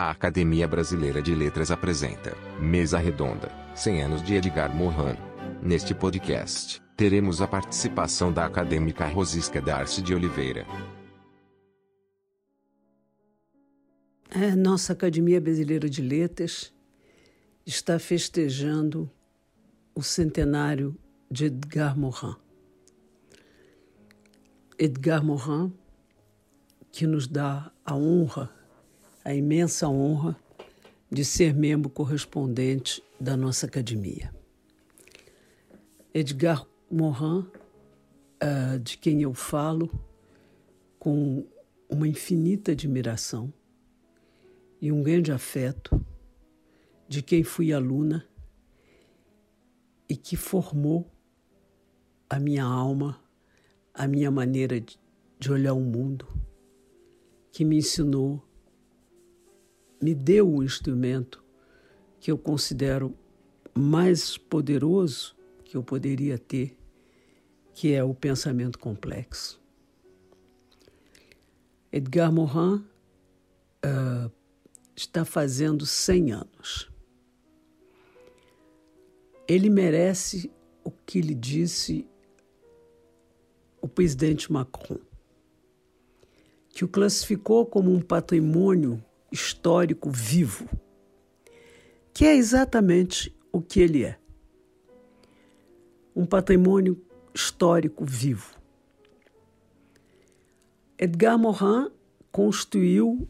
A Academia Brasileira de Letras apresenta Mesa Redonda, 100 anos de Edgar Morin. Neste podcast, teremos a participação da acadêmica Rosisca Darcy de Oliveira. A nossa Academia Brasileira de Letras está festejando o centenário de Edgar Morin. Edgar Morin, que nos dá a honra a imensa honra de ser membro correspondente da nossa academia. Edgar Morin, uh, de quem eu falo com uma infinita admiração e um grande afeto, de quem fui aluna e que formou a minha alma, a minha maneira de olhar o mundo, que me ensinou me deu o instrumento que eu considero mais poderoso que eu poderia ter, que é o pensamento complexo. Edgar Morin uh, está fazendo 100 anos. Ele merece o que lhe disse o presidente Macron, que o classificou como um patrimônio histórico vivo, que é exatamente o que ele é. Um patrimônio histórico vivo. Edgar Morin construiu,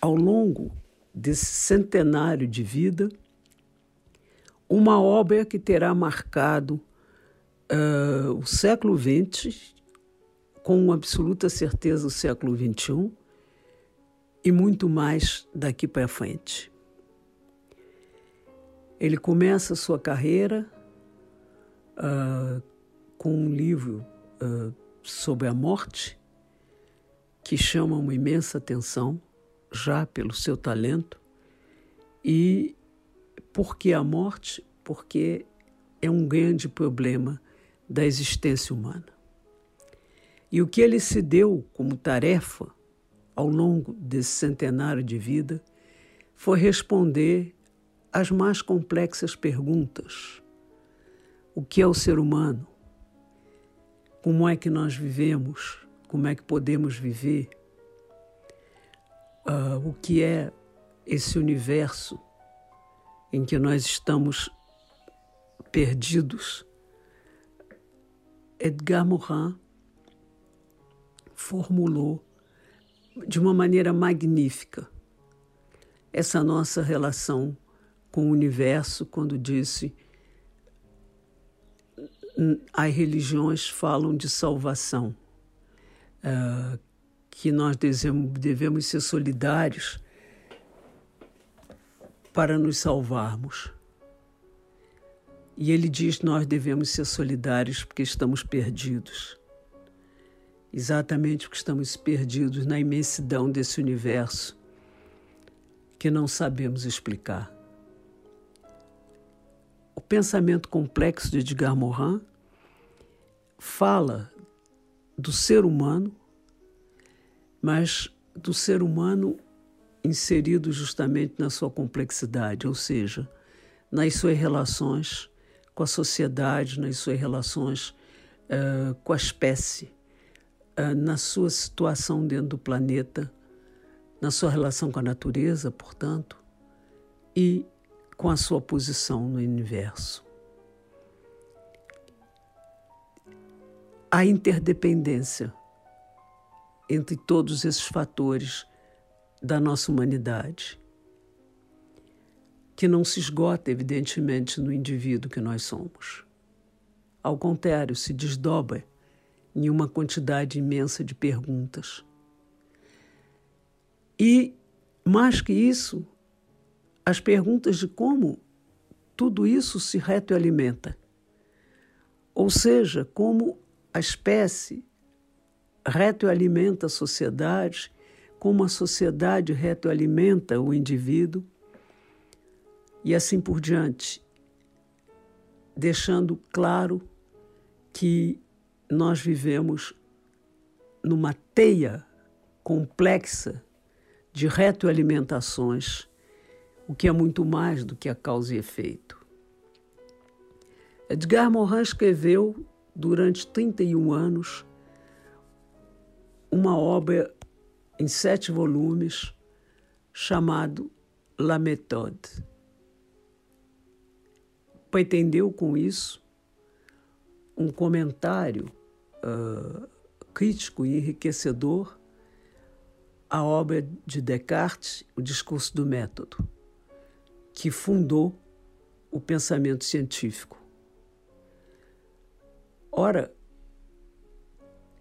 ao longo desse centenário de vida, uma obra que terá marcado uh, o século XX, com absoluta certeza o século XXI, e muito mais daqui para frente. Ele começa sua carreira uh, com um livro uh, sobre a morte que chama uma imensa atenção, já pelo seu talento, e por que a morte? Porque é um grande problema da existência humana. E o que ele se deu como tarefa ao longo desse centenário de vida foi responder às mais complexas perguntas: o que é o ser humano? Como é que nós vivemos? Como é que podemos viver? Uh, o que é esse universo em que nós estamos perdidos? Edgar Morin formulou de uma maneira magnífica essa nossa relação com o universo quando disse as religiões falam de salvação, uh, que nós devemos, devemos ser solidários para nos salvarmos. E ele diz: nós devemos ser solidários porque estamos perdidos exatamente porque estamos perdidos na imensidão desse universo que não sabemos explicar. O pensamento complexo de Edgar Morin fala do ser humano, mas do ser humano inserido justamente na sua complexidade, ou seja, nas suas relações com a sociedade, nas suas relações uh, com a espécie na sua situação dentro do planeta, na sua relação com a natureza, portanto, e com a sua posição no universo. A interdependência entre todos esses fatores da nossa humanidade, que não se esgota, evidentemente, no indivíduo que nós somos. Ao contrário, se desdobra em uma quantidade imensa de perguntas. E, mais que isso, as perguntas de como tudo isso se retroalimenta. Ou seja, como a espécie retroalimenta a sociedade, como a sociedade retroalimenta o indivíduo, e assim por diante, deixando claro que nós vivemos numa teia complexa de retroalimentações, o que é muito mais do que a causa e efeito. Edgar Morin escreveu durante 31 anos uma obra em sete volumes chamado La Méthode. Pretendeu com isso um comentário uh, crítico e enriquecedor à obra de Descartes, O Discurso do Método, que fundou o pensamento científico. Ora,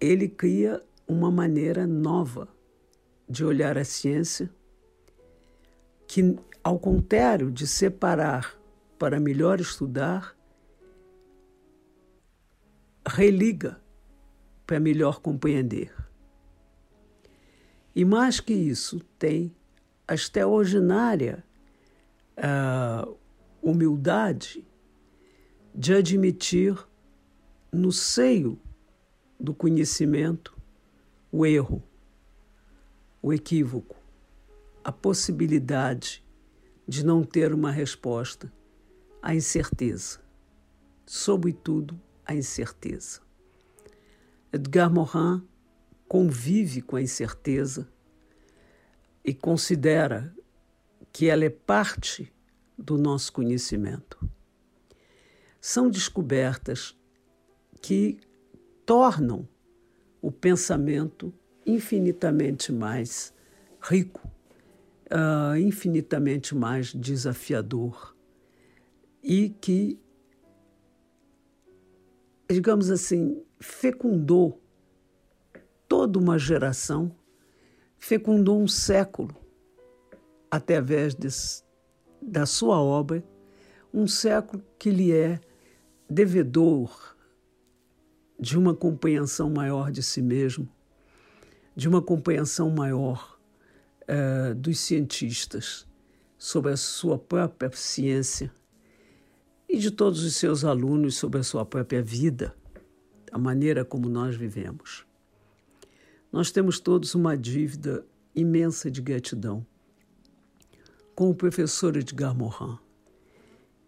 ele cria uma maneira nova de olhar a ciência, que, ao contrário de separar para melhor estudar, religa para melhor compreender. E mais que isso, tem a extraordinária uh, humildade de admitir no seio do conhecimento o erro, o equívoco, a possibilidade de não ter uma resposta, a incerteza, sobretudo a incerteza. Edgar Morin convive com a incerteza e considera que ela é parte do nosso conhecimento. São descobertas que tornam o pensamento infinitamente mais rico, uh, infinitamente mais desafiador e que, digamos assim, fecundou toda uma geração, fecundou um século através da sua obra, um século que lhe é devedor de uma compreensão maior de si mesmo, de uma compreensão maior uh, dos cientistas sobre a sua própria ciência e de todos os seus alunos sobre a sua própria vida, a maneira como nós vivemos. Nós temos todos uma dívida imensa de gratidão com o professor Edgar Morin,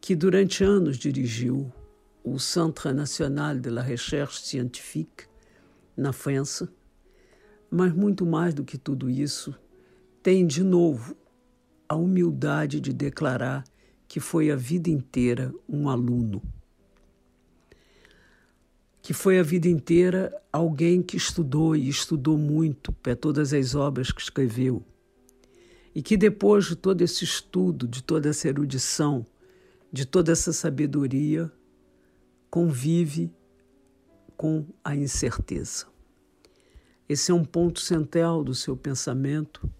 que durante anos dirigiu o Centre National de la Recherche Scientifique, na França. Mas muito mais do que tudo isso, tem de novo a humildade de declarar que foi a vida inteira um aluno. Que foi a vida inteira alguém que estudou e estudou muito para todas as obras que escreveu. E que depois de todo esse estudo, de toda essa erudição, de toda essa sabedoria, convive com a incerteza. Esse é um ponto central do seu pensamento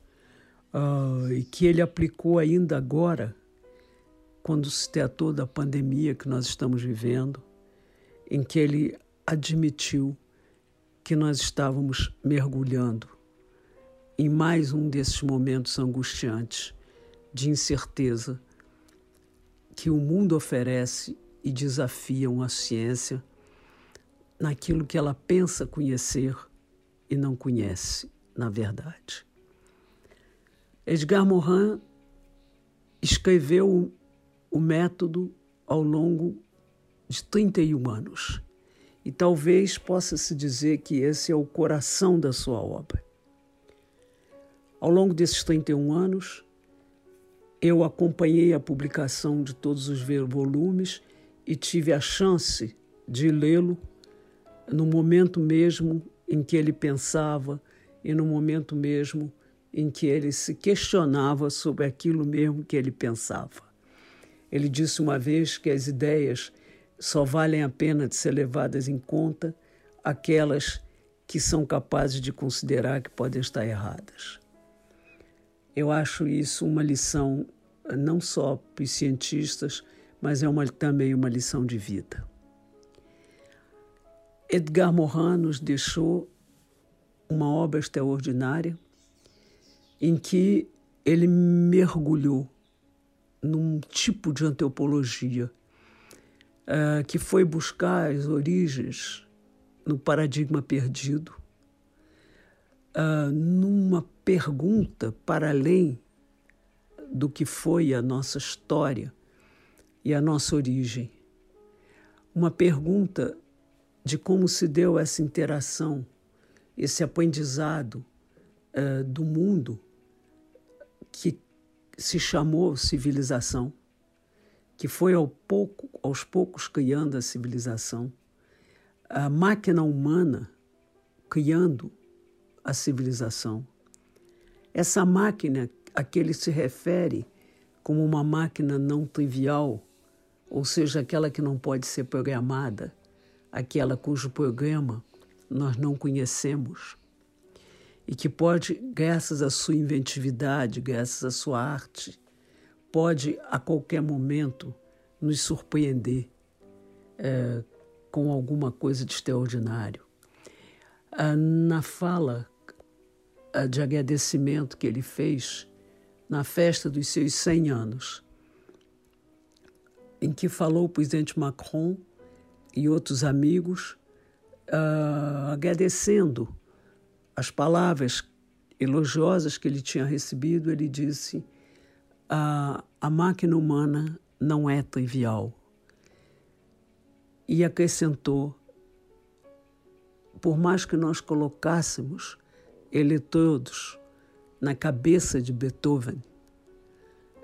uh, e que ele aplicou ainda agora, quando se tratou da pandemia que nós estamos vivendo, em que ele admitiu que nós estávamos mergulhando em mais um desses momentos angustiantes de incerteza que o mundo oferece e desafiam a ciência naquilo que ela pensa conhecer e não conhece, na verdade. Edgar Morin escreveu o método ao longo de 31 anos. E talvez possa se dizer que esse é o coração da sua obra. Ao longo desses 31 anos, eu acompanhei a publicação de todos os volumes e tive a chance de lê-lo no momento mesmo em que ele pensava e no momento mesmo em que ele se questionava sobre aquilo mesmo que ele pensava. Ele disse uma vez que as ideias só valem a pena de ser levadas em conta aquelas que são capazes de considerar que podem estar erradas. Eu acho isso uma lição não só para os cientistas, mas é uma, também uma lição de vida. Edgar Morin nos deixou uma obra extraordinária em que ele mergulhou num tipo de antropologia uh, que foi buscar as origens no paradigma perdido, uh, numa pergunta para além do que foi a nossa história e a nossa origem. Uma pergunta de como se deu essa interação, esse aprendizado uh, do mundo se chamou civilização, que foi ao pouco, aos poucos criando a civilização, a máquina humana criando a civilização. Essa máquina a que ele se refere como uma máquina não trivial, ou seja, aquela que não pode ser programada, aquela cujo programa nós não conhecemos e que pode, graças à sua inventividade, graças à sua arte, pode a qualquer momento nos surpreender é, com alguma coisa de extraordinário. Ah, na fala ah, de agradecimento que ele fez na festa dos seus 100 anos, em que falou o presidente Macron e outros amigos, uh, agradecendo as palavras elogiosas que ele tinha recebido, ele disse: a, a máquina humana não é trivial. E acrescentou: por mais que nós colocássemos eletrodos na cabeça de Beethoven,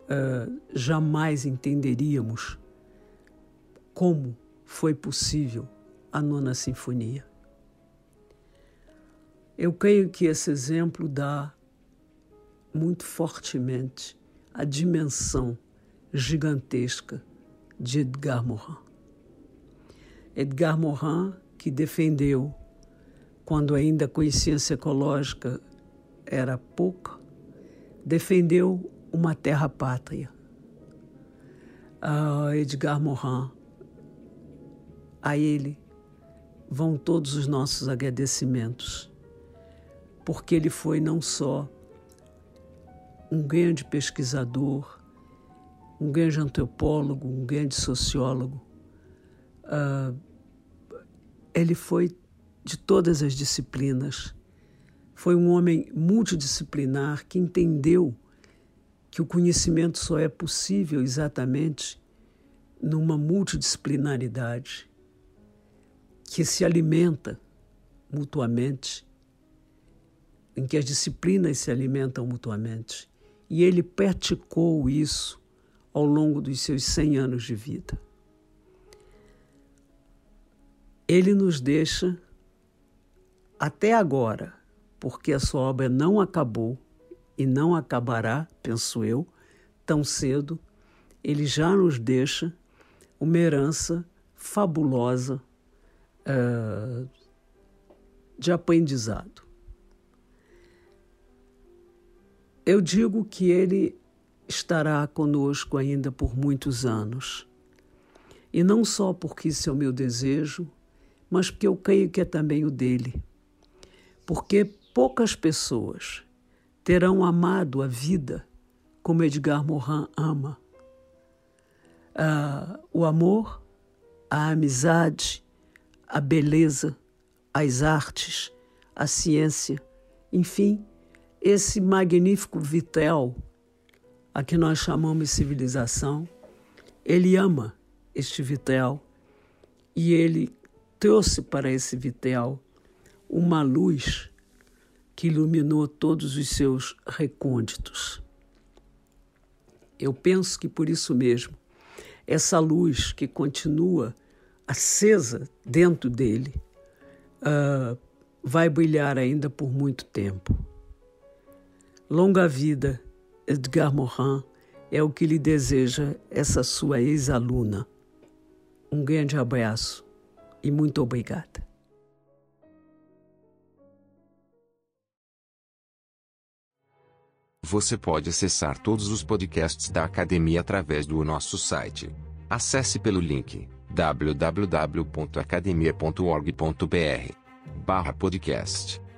uh, jamais entenderíamos como foi possível a nona sinfonia. Eu creio que esse exemplo dá muito fortemente a dimensão gigantesca de Edgar Morin. Edgar Morin, que defendeu, quando ainda a consciência ecológica era pouca, defendeu uma terra pátria. Uh, Edgar Morin, a ele vão todos os nossos agradecimentos porque ele foi não só um grande pesquisador, um grande antropólogo, um grande sociólogo, uh, ele foi de todas as disciplinas. Foi um homem multidisciplinar que entendeu que o conhecimento só é possível exatamente numa multidisciplinaridade que se alimenta mutuamente em que as disciplinas se alimentam mutuamente. E ele praticou isso ao longo dos seus 100 anos de vida. Ele nos deixa até agora, porque a sua obra não acabou e não acabará, penso eu, tão cedo, ele já nos deixa uma herança fabulosa uh, de aprendizado. Eu digo que ele estará conosco ainda por muitos anos. E não só porque isso é o meu desejo, mas porque eu creio que é também o dele. Porque poucas pessoas terão amado a vida como Edgar Morin ama. Ah, o amor, a amizade, a beleza, as artes, a ciência, enfim, esse magnífico vitel, a que nós chamamos civilização, ele ama este vitel e ele trouxe para esse vitel uma luz que iluminou todos os seus recônditos. Eu penso que por isso mesmo, essa luz que continua acesa dentro dele uh, vai brilhar ainda por muito tempo. Longa vida, Edgar Morin, é o que lhe deseja essa sua ex-aluna. Um grande abraço e muito obrigada. Você pode acessar todos os podcasts da academia através do nosso site. Acesse pelo link www.academia.org.br/podcast.